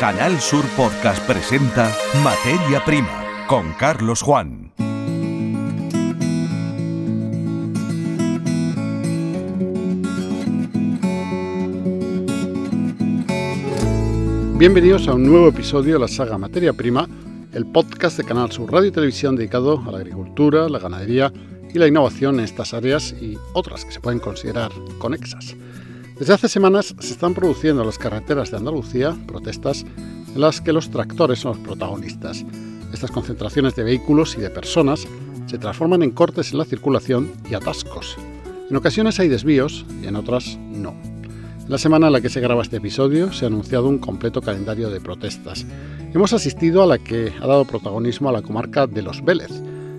Canal Sur Podcast presenta Materia Prima con Carlos Juan. Bienvenidos a un nuevo episodio de la saga Materia Prima, el podcast de Canal Sur Radio y Televisión dedicado a la agricultura, la ganadería y la innovación en estas áreas y otras que se pueden considerar conexas. Desde hace semanas se están produciendo en las carreteras de Andalucía protestas en las que los tractores son los protagonistas. Estas concentraciones de vehículos y de personas se transforman en cortes en la circulación y atascos. En ocasiones hay desvíos y en otras no. En la semana en la que se graba este episodio se ha anunciado un completo calendario de protestas. Hemos asistido a la que ha dado protagonismo a la comarca de Los Vélez.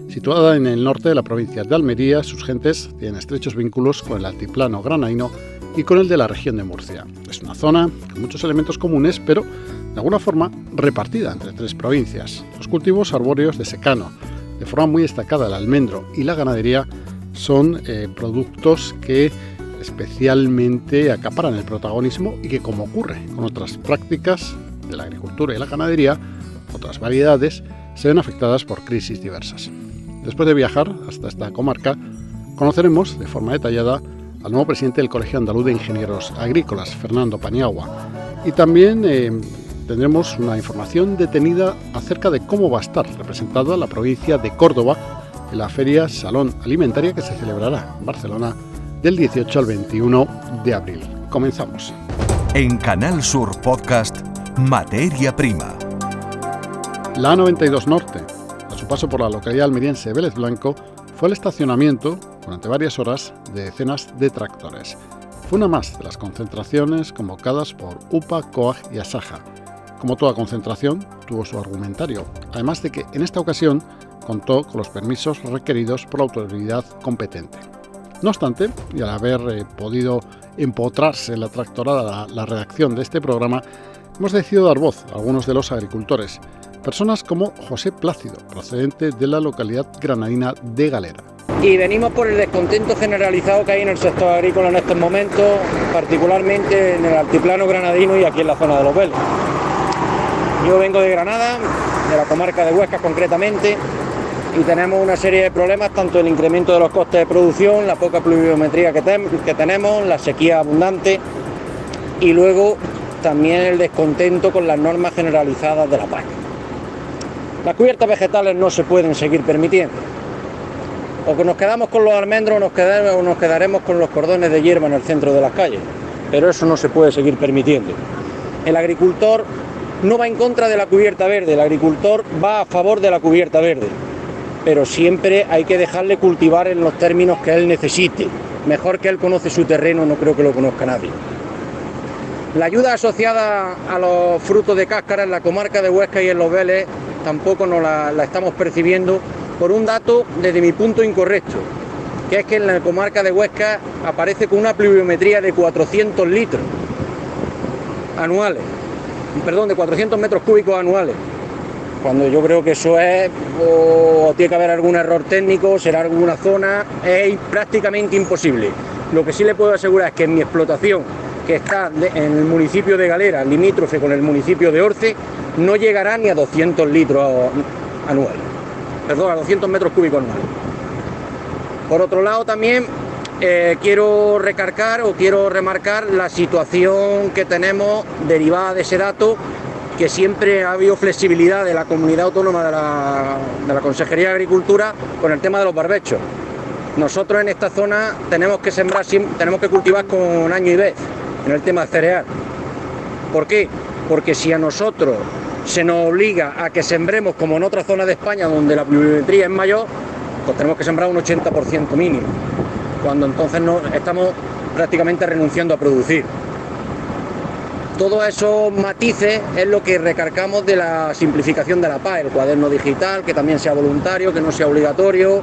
Situada en el norte de la provincia de Almería, sus gentes tienen estrechos vínculos con el altiplano granaíno y con el de la región de Murcia. Es una zona con muchos elementos comunes, pero de alguna forma repartida entre tres provincias. Los cultivos arbóreos de secano, de forma muy destacada el almendro y la ganadería, son eh, productos que especialmente acaparan el protagonismo y que, como ocurre con otras prácticas de la agricultura y la ganadería, otras variedades, se ven afectadas por crisis diversas. Después de viajar hasta esta comarca, conoceremos de forma detallada al nuevo presidente del Colegio Andaluz de Ingenieros Agrícolas, Fernando Paniagua. Y también eh, tendremos una información detenida acerca de cómo va a estar representada la provincia de Córdoba en la Feria Salón Alimentaria que se celebrará en Barcelona del 18 al 21 de abril. Comenzamos. En Canal Sur Podcast, Materia Prima. La A92 Norte, a su paso por la localidad almeriense Vélez Blanco, fue el estacionamiento durante varias horas de decenas de tractores. Fue una más de las concentraciones convocadas por UPA, COAG y ASAJA. Como toda concentración, tuvo su argumentario, además de que en esta ocasión contó con los permisos requeridos por la autoridad competente. No obstante, y al haber eh, podido empotrarse la tractorada la, la redacción de este programa, hemos decidido dar voz a algunos de los agricultores, personas como José Plácido, procedente de la localidad granadina de Galera y venimos por el descontento generalizado que hay en el sector agrícola en estos momentos, particularmente en el altiplano granadino y aquí en la zona de los Vélez. Yo vengo de Granada, de la comarca de Huesca concretamente, y tenemos una serie de problemas, tanto el incremento de los costes de producción, la poca pluviometría que, que tenemos, la sequía abundante y luego también el descontento con las normas generalizadas de la PAC. Las cubiertas vegetales no se pueden seguir permitiendo o que nos quedamos con los almendros o nos, quedaremos, nos quedaremos con los cordones de hierba en el centro de las calles. Pero eso no se puede seguir permitiendo. El agricultor no va en contra de la cubierta verde, el agricultor va a favor de la cubierta verde. Pero siempre hay que dejarle cultivar en los términos que él necesite. Mejor que él conoce su terreno, no creo que lo conozca nadie. La ayuda asociada a los frutos de cáscara en la comarca de Huesca y en los Vélez tampoco nos la estamos percibiendo por un dato desde mi punto incorrecto, que es que en la comarca de Huesca aparece con una pluviometría de 400 litros anuales, perdón, de 400 metros cúbicos anuales, cuando yo creo que eso es, o tiene que haber algún error técnico, será alguna zona, es prácticamente imposible. Lo que sí le puedo asegurar es que en mi explotación, que está en el municipio de Galera, limítrofe con el municipio de Orce, no llegará ni a 200 litros anuales perdón, a 200 metros cúbicos anuales. Por otro lado, también eh, quiero recargar o quiero remarcar la situación que tenemos derivada de ese dato, que siempre ha habido flexibilidad de la comunidad autónoma de la, de la Consejería de Agricultura con el tema de los barbechos. Nosotros en esta zona tenemos que sembrar, tenemos que cultivar con año y vez en el tema cereal. ¿Por qué? Porque si a nosotros se nos obliga a que sembremos como en otra zona de España donde la pluviometría es mayor, pues tenemos que sembrar un 80% mínimo, cuando entonces no, estamos prácticamente renunciando a producir. Todos esos matices es lo que recargamos de la simplificación de la PAE, el cuaderno digital, que también sea voluntario, que no sea obligatorio,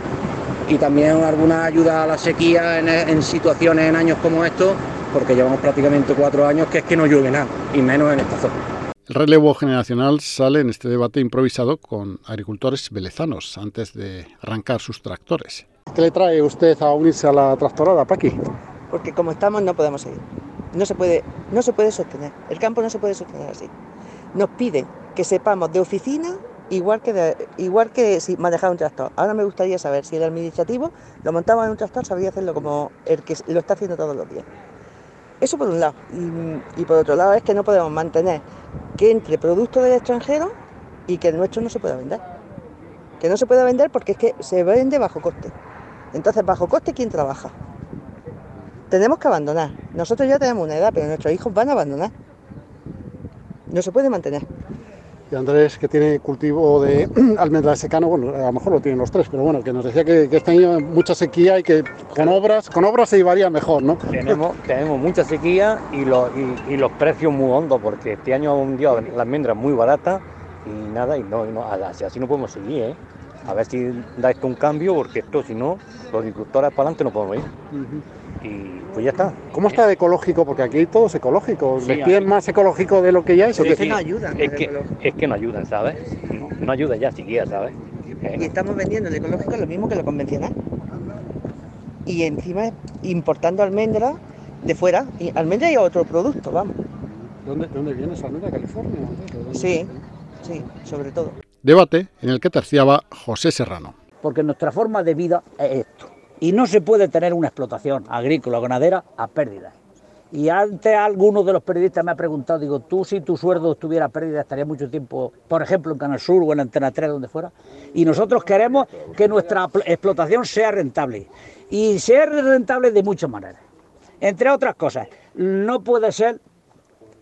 y también alguna ayuda a la sequía en, en situaciones en años como estos, porque llevamos prácticamente cuatro años que es que no llueve nada, y menos en esta zona. El relevo generacional sale en este debate improvisado con agricultores velezanos antes de arrancar sus tractores. ¿Qué le trae usted a unirse a la tractorada, Paqui? Porque como estamos no podemos seguir. No se puede, no se puede sostener. El campo no se puede sostener así. nos piden que sepamos de oficina igual que, de, igual que si manejar un tractor. Ahora me gustaría saber si el administrativo lo montaba en un tractor, sabría hacerlo como el que lo está haciendo todos los días. Eso por un lado. Y, y por otro lado es que no podemos mantener que entre productos del extranjero y que el nuestro no se pueda vender. Que no se pueda vender porque es que se vende bajo coste. Entonces, bajo coste, ¿quién trabaja? Tenemos que abandonar. Nosotros ya tenemos una edad, pero nuestros hijos van a abandonar. No se puede mantener. Y Andrés, que tiene cultivo de almendras secano, bueno, a lo mejor lo tienen los tres, pero bueno, que nos decía que, que este año mucha sequía y que con obras, con obras se llevaría mejor, ¿no? Tenemos, tenemos mucha sequía y los, y, y los precios muy hondos, porque este año un día la almendra es muy barata y nada, y no, y no así, así no podemos seguir, ¿eh? A ver si da esto un cambio, porque esto, si no, los agricultores para adelante no podemos ir. Y pues ya está. ¿Cómo está de ecológico? Porque aquí todo es ecológico. Sí, ¿Les piden aquí- más ecológico de lo que ya es? ¿o Sí, qué? sí. ayudan. Es que, es que no ayudan, ¿sabes? No, no ayuda ya siquiera, ¿sabes? Eh, Y estamos vendiendo el ecológico lo mismo que lo convencional. Y encima importando almendras de fuera. Y almendra y otro producto, vamos. ¿De dónde, de dónde viene esa almendra? ¿De California? Sí, sí, sobre todo. Debate en el que terciaba José Serrano. porque nuestra forma de vida es esto. Y no se puede tener una explotación agrícola o ganadera a pérdida. Y antes alguno de los periodistas me ha preguntado, digo, tú si tu sueldo estuviera pérdida estaría mucho tiempo, por ejemplo, en Canal Sur o en Antena 3, donde fuera. Y nosotros queremos que nuestra pl- explotación sea rentable. Y sea rentable de muchas maneras. Entre otras cosas, no puede ser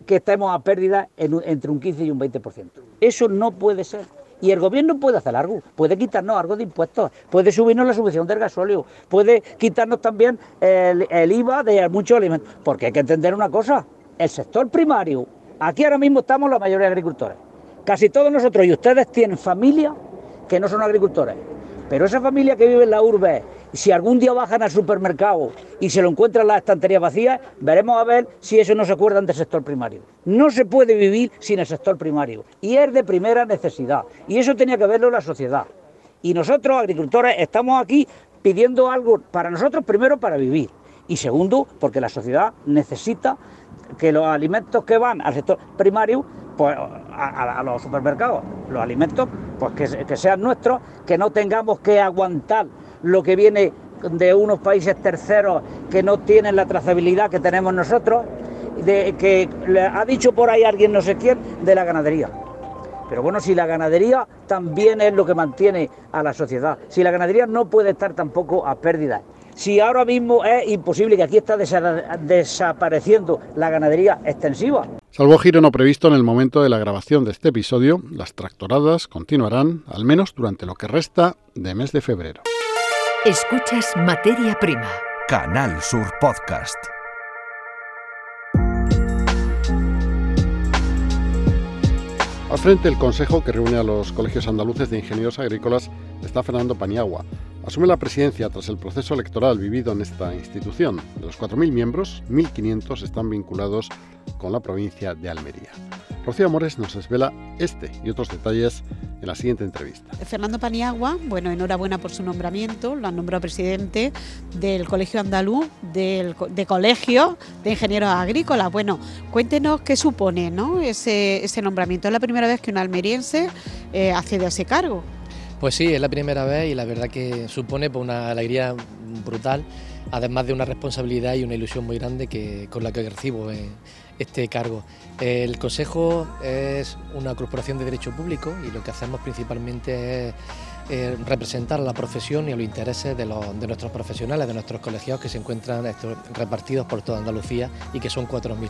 que estemos a pérdida entre un 15 y un 20%. Eso no puede ser. Y el gobierno puede hacer algo, puede quitarnos algo de impuestos, puede subirnos la subvención del gasóleo, puede quitarnos también el, IVA de muchos alimentos. Porque hay que entender una cosa, el sector primario, aquí ahora mismo estamos la mayoría de agricultores. Casi todos nosotros y ustedes tienen familia que no son agricultores. Pero esa familia que vive en la urbe, si algún día bajan al supermercado y se lo encuentran las estanterías vacías, veremos a ver si eso no se acuerdan del sector primario. No se puede vivir sin el sector primario. Y es de primera necesidad. Y eso tenía que verlo la sociedad. Y nosotros, agricultores, estamos aquí pidiendo algo para nosotros, primero para vivir. Y segundo, porque la sociedad necesita que los alimentos que van al sector primario, pues a, los supermercados, los alimentos, pues que sean nuestros, que no tengamos que aguantar lo que viene de unos países terceros que no tienen la trazabilidad que tenemos nosotros, de que ha dicho por ahí alguien no sé quién de la ganadería. Pero bueno, si la ganadería también es lo que mantiene a la sociedad, si la ganadería no puede estar tampoco a pérdida, si ahora mismo es imposible que aquí está desa- desapareciendo la ganadería extensiva, Salvo giro no previsto en el momento de la grabación de este episodio, las tractoradas continuarán al menos durante lo que resta de mes de febrero. Escuchas Materia Prima. Canal Sur Podcast. Al frente del consejo que reúne a los colegios andaluces de ingenieros agrícolas está Fernando Paniagua. Asume la presidencia tras el proceso electoral vivido en esta institución. De los 4.000 miembros, 1.500 están vinculados con la provincia de Almería. Rocío Amores nos desvela este y otros detalles en la siguiente entrevista. Fernando Paniagua, bueno, enhorabuena por su nombramiento, lo han nombrado presidente del Colegio Andaluz, del, de Colegio de Ingenieros Agrícolas. Bueno, cuéntenos qué supone ¿no? ese, ese nombramiento. Es la primera vez que un almeriense eh, accede a ese cargo. Pues sí, es la primera vez y la verdad que supone pues, una alegría brutal, además de una responsabilidad y una ilusión muy grande que, con la que recibo eh, este cargo. El Consejo es una corporación de derecho público y lo que hacemos principalmente es eh, representar a la profesión y a los intereses de, de nuestros profesionales, de nuestros colegiados que se encuentran repartidos por toda Andalucía y que son 4.000,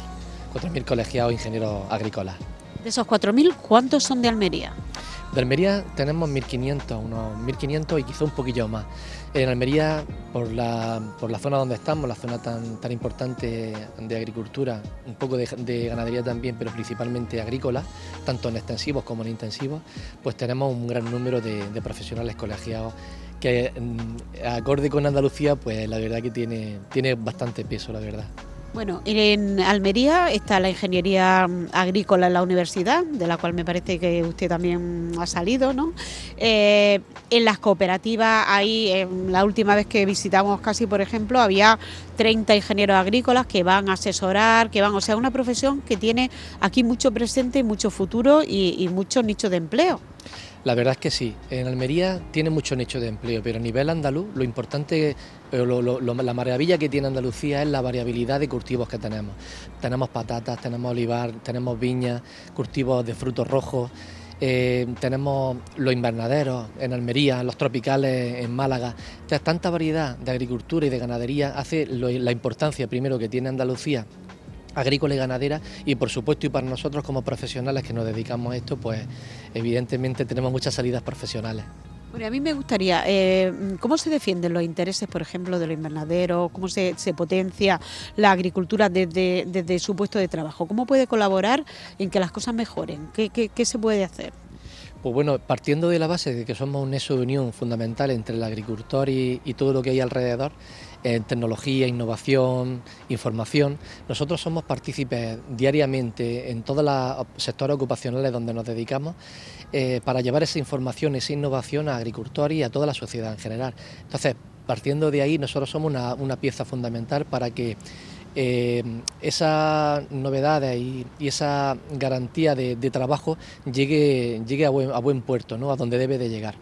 4.000 colegiados ingenieros agrícolas. De esos 4.000, ¿cuántos son de Almería? De Almería tenemos 1.500, unos 1.500 y quizá un poquillo más. En Almería, por la, por la zona donde estamos, la zona tan, tan importante de agricultura, un poco de, de ganadería también, pero principalmente agrícola, tanto en extensivos como en intensivos, pues tenemos un gran número de, de profesionales colegiados que, mm, acorde con Andalucía, pues la verdad que tiene, tiene bastante peso, la verdad. Bueno, en Almería está la ingeniería agrícola en la universidad, de la cual me parece que usted también ha salido, ¿no? Eh, en las cooperativas, ahí, la última vez que visitamos casi, por ejemplo, había 30 ingenieros agrícolas que van a asesorar, que van, o sea, una profesión que tiene aquí mucho presente mucho futuro y, y muchos nichos de empleo. La verdad es que sí, en Almería tiene mucho nicho de empleo, pero a nivel andaluz lo importante, la maravilla que tiene Andalucía es la variabilidad de cultivos que tenemos. Tenemos patatas, tenemos olivar, tenemos viñas, cultivos de frutos rojos. Eh, tenemos los invernaderos en Almería, los tropicales en Málaga. Entonces, tanta variedad de agricultura y de ganadería hace la importancia primero que tiene Andalucía agrícola y ganadera y por supuesto y para nosotros como profesionales que nos dedicamos a esto, pues evidentemente tenemos muchas salidas profesionales. Bueno, a mí me gustaría, eh, ¿cómo se defienden los intereses, por ejemplo, de los invernaderos? ¿Cómo se, potencia la agricultura desde, su puesto de trabajo? ¿Cómo puede colaborar en que las cosas mejoren? ¿Qué, se puede hacer? Pues bueno, partiendo de la base de que somos un nexo de unión fundamental entre el agricultor y todo lo que hay alrededor, en tecnología, innovación, información. Nosotros somos partícipes diariamente en todos los sectores ocupacionales donde nos dedicamos eh, para llevar esa información, esa innovación a agricultores y a toda la sociedad en general. Entonces, partiendo de ahí, nosotros somos una, pieza fundamental para que eh, esas novedades y, esa garantía de, trabajo llegue, llegue a, buen, puerto, ¿no? a donde debe de llegar.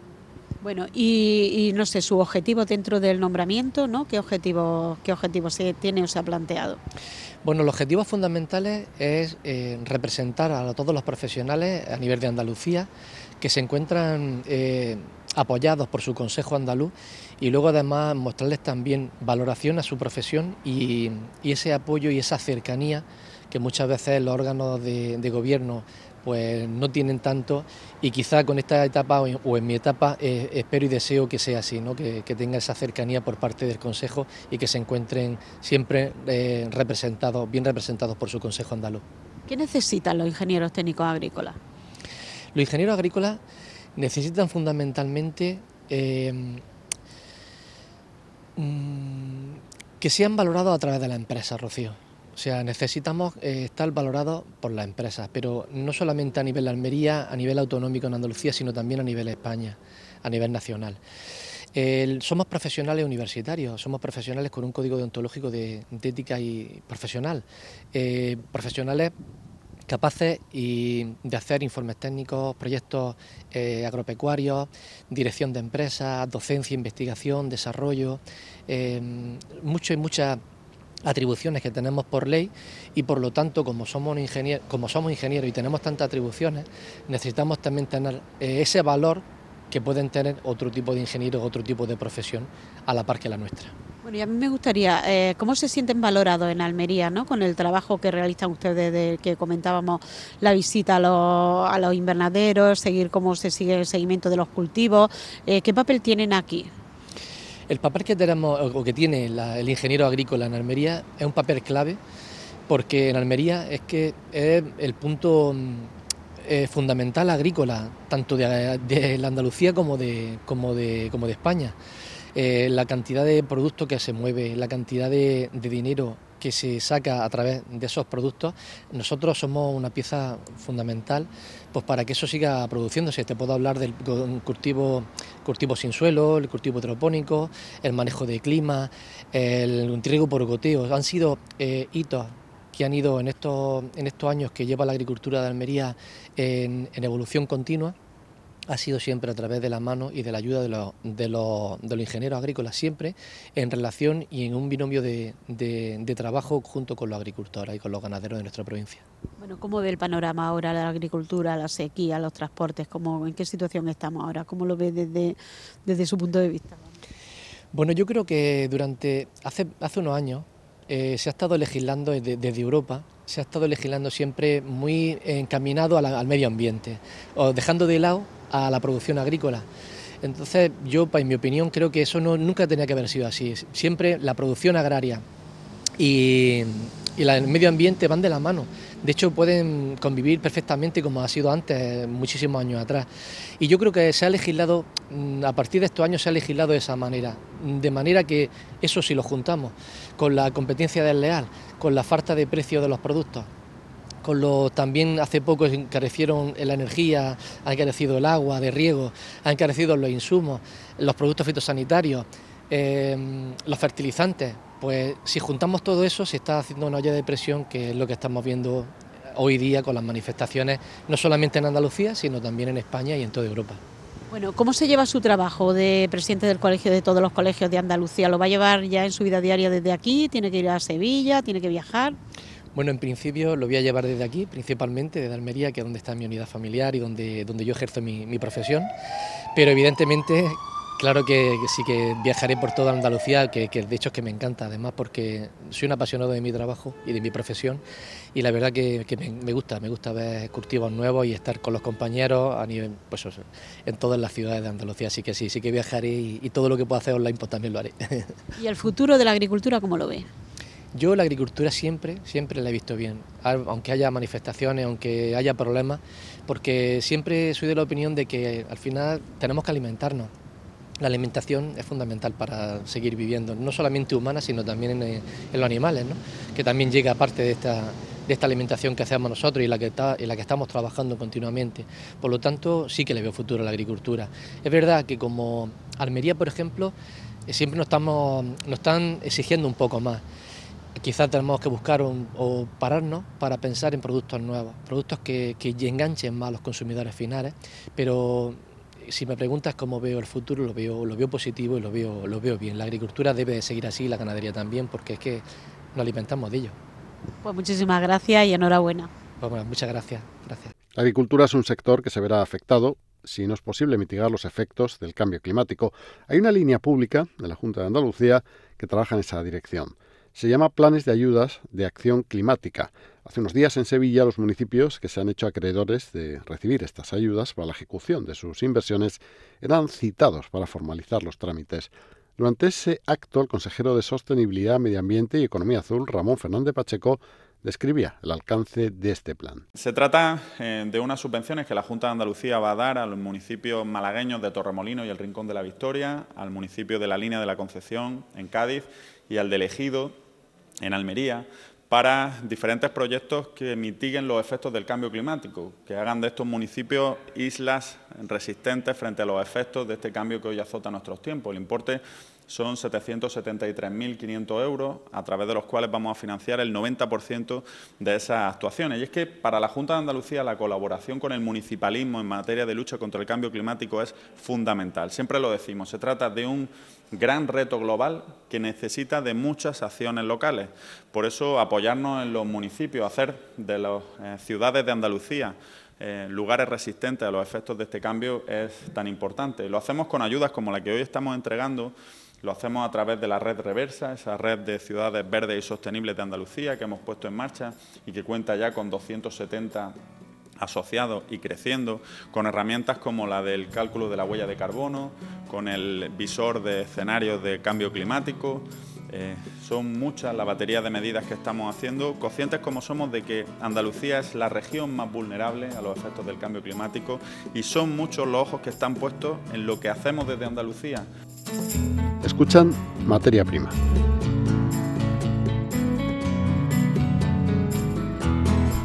Bueno, y, no sé, su objetivo dentro del nombramiento, ¿no? ¿Qué objetivo, qué objetivo se tiene o se ha planteado? Bueno, los objetivos fundamentales es eh, representar a todos los profesionales a nivel de Andalucía que se encuentran eh, apoyados por su Consejo Andaluz y luego además mostrarles también valoración a su profesión y, ese apoyo y esa cercanía que muchas veces los órganos de gobierno pues no tienen tanto y quizá con esta etapa o en, mi etapa eh, espero y deseo que sea así, ¿no? que, tenga esa cercanía por parte del Consejo y que se encuentren siempre eh, representados, bien representados por su Consejo andaluz. ¿Qué necesitan los ingenieros técnicos agrícolas? Los ingenieros agrícolas necesitan fundamentalmente eh, mm, que sean valorados a través de la empresa, Rocío. O sea, necesitamos eh, estar valorados por las empresas, pero no solamente a nivel de Almería, a nivel autonómico en Andalucía, sino también a nivel de España, a nivel nacional. somos profesionales universitarios, somos profesionales con un código deontológico de, ética y profesional, eh, profesionales capaces de hacer informes técnicos, proyectos eh, agropecuarios, dirección de empresas, docencia, investigación, desarrollo, mucho y muchas atribuciones que tenemos por ley y por lo tanto como somos ingenieros, como somos ingenieros y tenemos tantas atribuciones, necesitamos también tener eh, ese valor que pueden tener otro tipo de ingenieros, otro tipo de profesión a la par que la nuestra. Bueno, y a mí me gustaría, eh, ¿cómo se sienten valorados en Almería, ¿no? con el trabajo que realizan ustedes, de que comentábamos la visita a los, a los invernaderos, seguir cómo se sigue el seguimiento de los cultivos? Eh, ¿Qué papel tienen aquí? El papel que tenemos o que tiene el ingeniero agrícola en Almería es un papel clave porque en Almería es que es el punto mm, eh, fundamental agrícola, tanto de, la Andalucía como de, como de, como de España. Eh, la cantidad de productos que se mueve, la cantidad de dinero que se saca a través de esos productos, nosotros somos una pieza fundamental pues para que eso siga produciéndose. Te puedo hablar del cultivo, cultivo sin suelo, el cultivo hidropónico, el manejo de clima, el trigo por goteo. Han sido eh, hitos que han ido en estos, en estos años que lleva la agricultura de Almería en evolución continua ha sido siempre a través de la mano y de la ayuda de los, de los, ingenieros agrícolas, siempre en relación y en un binomio de, trabajo junto con los agricultores y con los ganaderos de nuestra provincia. Bueno, ¿cómo ve el panorama ahora la agricultura, la sequía, los transportes? ¿Cómo, ¿En qué situación estamos ahora? ¿Cómo lo ve desde, desde su punto de vista? Bueno, yo creo que durante hace, hace unos años eh, se ha estado legislando desde, Europa, se ha estado legislando siempre muy encaminado al medio ambiente, o dejando de lado a la producción agrícola. Entonces, yo, en mi opinión, creo que eso no, nunca tenía que haber sido así. Siempre la producción agraria y, el medio ambiente van de la mano. De hecho, pueden convivir perfectamente como ha sido antes, muchísimos años atrás. Y yo creo que se ha legislado, mm, a partir de estos años se ha legislado de esa manera. De manera que eso si lo juntamos con la competencia desleal, con la falta de precio de los productos, con lo también hace poco encarecieron la energía, ha encarecido el agua de riego, ha encarecido los insumos, los productos fitosanitarios, eh, los fertilizantes, pues si juntamos todo eso se está haciendo una olla de presión que es lo que estamos viendo hoy día con las manifestaciones, no solamente en Andalucía, sino también en España y en toda Europa. Bueno, ¿cómo se lleva su trabajo de presidente del colegio de todos los colegios de Andalucía? ¿Lo va a llevar ya en su vida diaria desde aquí? ¿Tiene que ir a Sevilla? ¿Tiene que viajar? Bueno, en principio lo voy a llevar desde aquí, principalmente desde Almería, que es donde está mi unidad familiar y donde, donde yo ejerzo mi, profesión. Pero evidentemente, claro que, sí que viajaré por toda Andalucía, que, de hecho es que me encanta, además porque soy un apasionado de mi trabajo y de mi profesión. Y la verdad que, me, gusta, me gusta ver cultivos nuevos y estar con los compañeros a nivel, pues en todas las ciudades de Andalucía. Así que sí, sí que viajaré y, y todo lo que pueda hacer online pues también lo haré. ¿Y el futuro de la agricultura cómo lo ve? Yo la agricultura siempre, siempre la he visto bien, aunque haya manifestaciones, aunque haya problemas, porque siempre soy de la opinión de que al final tenemos que alimentarnos. La alimentación es fundamental para seguir viviendo, no solamente humana, sino también en, los animales, ¿no? que también llega parte de esta, de esta alimentación que hacemos nosotros y la que, la que estamos trabajando continuamente. Por lo tanto, sí que le veo futuro a la agricultura. Es verdad que como Almería, por ejemplo, eh, siempre nos, estamos, nos están exigiendo un poco más quizás tenemos que buscar o pararnos para pensar en productos nuevos, productos que, que enganchen más a los consumidores finales, pero si me preguntas cómo veo el futuro, lo veo, lo veo positivo y lo veo, lo veo bien. La agricultura debe de seguir así, la ganadería también, porque es que nos alimentamos de ello. Pues muchísimas gracias y enhorabuena. Pues bueno, muchas gracias, gracias. La agricultura es un sector que se verá afectado si no es posible mitigar los efectos del cambio climático. Hay una línea pública de la Junta de Andalucía que trabaja en esa dirección se llama Planes de Ayudas de Acción Climática. Hace unos días en Sevilla los municipios que se han hecho acreedores de recibir estas ayudas para la ejecución de sus inversiones eran citados para formalizar los trámites. Durante ese acto, el consejero de Sostenibilidad, Medio Ambiente y Economía Azul, Ramón Fernández Pacheco, describía el alcance de este plan. Se trata eh, de unas subvenciones que la Junta de Andalucía va a dar a los municipios malagueños de Torremolino y el Rincón de la Victoria, al municipio de la Línea de la Concepción en Cádiz y al de Ejido en Almería para diferentes proyectos que mitiguen los efectos del cambio climático, que hagan de estos municipios islas resistentes frente a los efectos de este cambio que hoy azota nuestros tiempos. El importe son 773.500 euros, a través de los cuales vamos a financiar el 90% de esas actuaciones. Y es que para la Junta de Andalucía la colaboración con el municipalismo en materia de lucha contra el cambio climático es fundamental. Siempre lo decimos, se trata de un gran reto global que necesita de muchas acciones locales. Por eso apoyarnos en los municipios, hacer de las eh, ciudades de Andalucía eh, lugares resistentes a los efectos de este cambio es tan importante. Lo hacemos con ayudas como la que hoy estamos entregando lo hacemos a través de la red Reversa, esa red de ciudades verdes y sostenibles de Andalucía que hemos puesto en marcha y que cuenta ya con 270 asociados y creciendo, con herramientas como la del cálculo de la huella de carbono, con el visor de escenarios de cambio climático. Eh, son muchas la batería de medidas que estamos haciendo, conscientes como somos de que Andalucía es la región más vulnerable a los efectos del cambio climático y son muchos los ojos que están puestos en lo que hacemos desde Andalucía. Escuchan Materia Prima.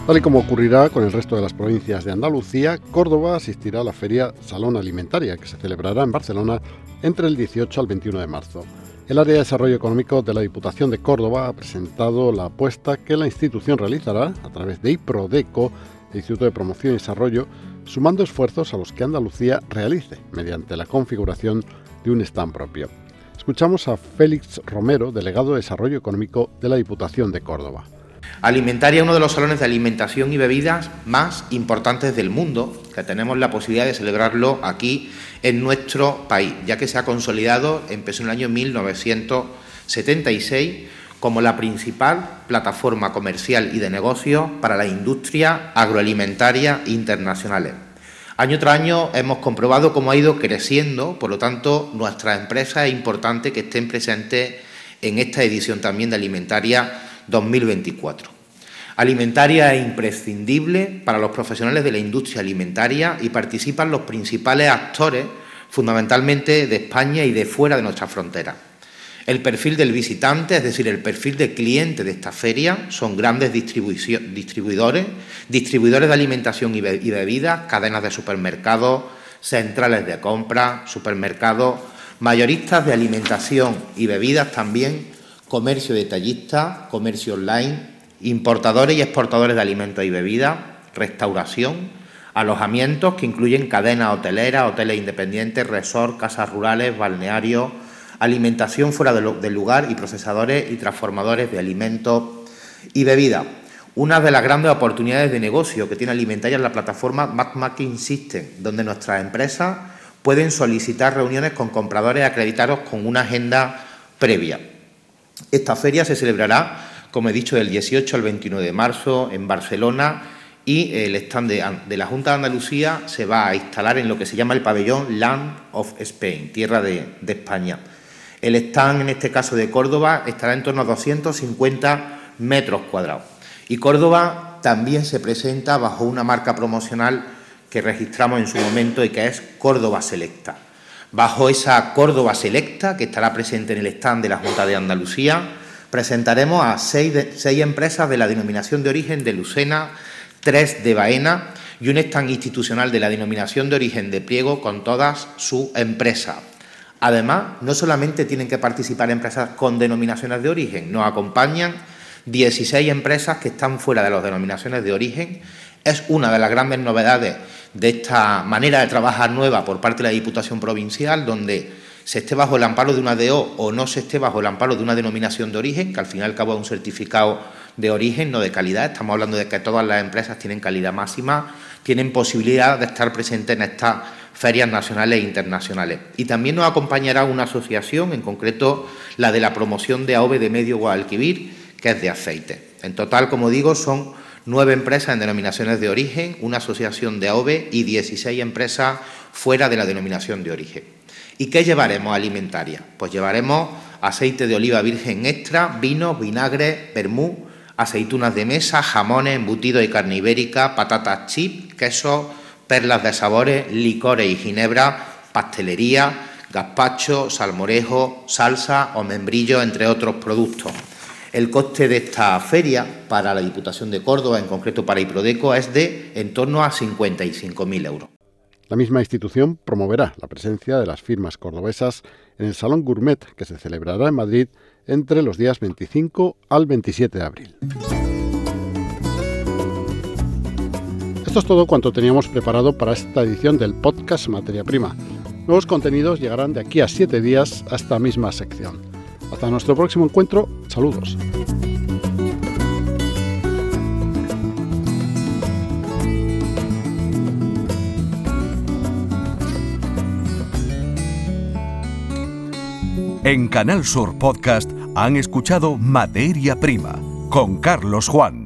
Tal y como ocurrirá con el resto de las provincias de Andalucía, Córdoba asistirá a la feria Salón Alimentaria, que se celebrará en Barcelona entre el 18 al 21 de marzo. El área de desarrollo económico de la Diputación de Córdoba ha presentado la apuesta que la institución realizará a través de IPRODECO, el Instituto de Promoción y Desarrollo, sumando esfuerzos a los que Andalucía realice mediante la configuración de un stand propio. Escuchamos a Félix Romero, delegado de Desarrollo Económico de la Diputación de Córdoba. Alimentaria es uno de los salones de alimentación y bebidas más importantes del mundo, que tenemos la posibilidad de celebrarlo aquí en nuestro país, ya que se ha consolidado, empezó en el año 1976 como la principal plataforma comercial y de negocio para la industria agroalimentaria internacionales. Año tras año hemos comprobado cómo ha ido creciendo, por lo tanto, nuestras empresas es importante que estén presentes en esta edición también de Alimentaria 2024. Alimentaria es imprescindible para los profesionales de la industria alimentaria y participan los principales actores, fundamentalmente de España y de fuera de nuestras fronteras. El perfil del visitante, es decir, el perfil de cliente de esta feria, son grandes distribuidores, distribuidores de alimentación y bebidas, cadenas de supermercados, centrales de compra, supermercados, mayoristas de alimentación y bebidas también, comercio detallista, comercio online, importadores y exportadores de alimentos y bebidas, restauración, alojamientos que incluyen cadenas hoteleras, hoteles independientes, resorts, casas rurales, balnearios, alimentación fuera del lugar y procesadores y transformadores de alimentos y bebidas. Una de las grandes oportunidades de negocio que tiene Alimentaria es la plataforma MacMacking System, donde nuestras empresas pueden solicitar reuniones con compradores acreditados con una agenda previa. Esta feria se celebrará como he dicho, del 18 al 29 de marzo en Barcelona y el stand de, la Junta de Andalucía se va a instalar en lo que se llama el pabellón Land of Spain, tierra de, de España. El stand, en este caso de Córdoba, estará en torno a 250 metros cuadrados. Y Córdoba también se presenta bajo una marca promocional que registramos en su momento y que es Córdoba Selecta. Bajo esa Córdoba Selecta, que estará presente en el stand de la Junta de Andalucía, presentaremos a seis, empresas de la denominación de origen de Lucena, tres de Baena y un stand institucional de la denominación de origen de Pliego con todas sus empresas. Además, no solamente tienen que participar empresas con denominaciones de origen, nos acompañan 16 empresas que están fuera de las denominaciones de origen. Es una de las grandes novedades de esta manera de trabajar nueva por parte de la Diputación Provincial, donde se esté bajo el amparo de una DO o no se esté bajo el amparo de una denominación de origen, que al final y al cabo es un certificado de origen, no de calidad. Estamos hablando de que todas las empresas tienen calidad máxima, tienen posibilidad de estar presentes en estas ferias nacionales e internacionales. Y también nos acompañará una asociación, en concreto la de la promoción de AOVE de Medio Guadalquivir, que es de aceite. En total, como digo, son nueve empresas en denominaciones de origen, una asociación de AOVE y 16 empresas fuera de la denominación de origen. ¿Y qué llevaremos alimentaria? Pues llevaremos aceite de oliva virgen extra, vino, vinagre, vermú, aceitunas de mesa, jamones, embutidos y carne ibérica, patatas chip, queso, perlas de sabores, licores y ginebra, pastelería, gazpacho, salmorejo, salsa o membrillo, entre otros productos. El coste de esta feria para la Diputación de Córdoba, en concreto para Iprodeco, es de en torno a 55.000 euros. La misma institución promoverá la presencia de las firmas cordobesas en el Salón Gourmet que se celebrará en Madrid entre los días 25 al 27 de abril. Esto es todo cuanto teníamos preparado para esta edición del podcast Materia Prima. Nuevos contenidos llegarán de aquí a siete días a esta misma sección. Hasta nuestro próximo encuentro, saludos. En Canal Sur Podcast han escuchado Materia Prima con Carlos Juan.